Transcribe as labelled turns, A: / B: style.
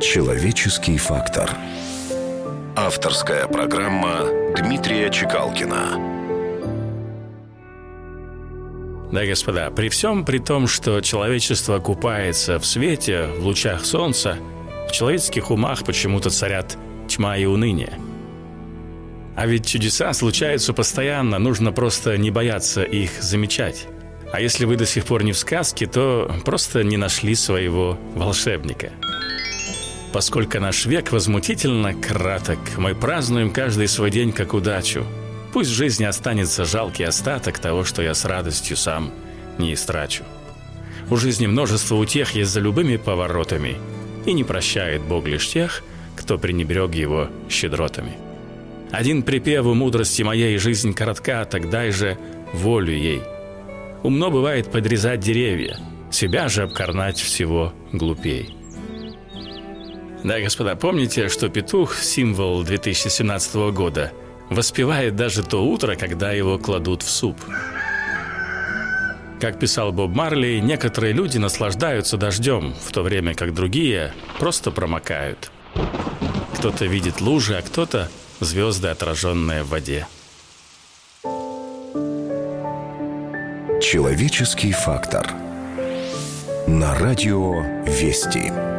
A: Человеческий фактор. Авторская программа Дмитрия Чекалкина.
B: Да, господа, при всем при том, что человечество купается в свете, в лучах солнца, в человеческих умах почему-то царят тьма и уныние. А ведь чудеса случаются постоянно, нужно просто не бояться их замечать. А если вы до сих пор не в сказке, то просто не нашли своего волшебника. Поскольку наш век возмутительно краток, мы празднуем каждый свой день как удачу. Пусть в жизни останется жалкий остаток того, что я с радостью сам не истрачу. У жизни множество утех есть за любыми поворотами, и не прощает Бог лишь тех, кто пренебрег его щедротами. Один припеву мудрости моей жизнь коротка, тогда же волю ей – Умно бывает подрезать деревья, себя же обкорнать всего глупей. Да, господа, помните, что петух, символ 2017 года, воспевает даже то утро, когда его кладут в суп. Как писал Боб Марли, некоторые люди наслаждаются дождем, в то время как другие просто промокают. Кто-то видит лужи, а кто-то звезды, отраженные в воде.
A: Человеческий фактор. На радио «Вести».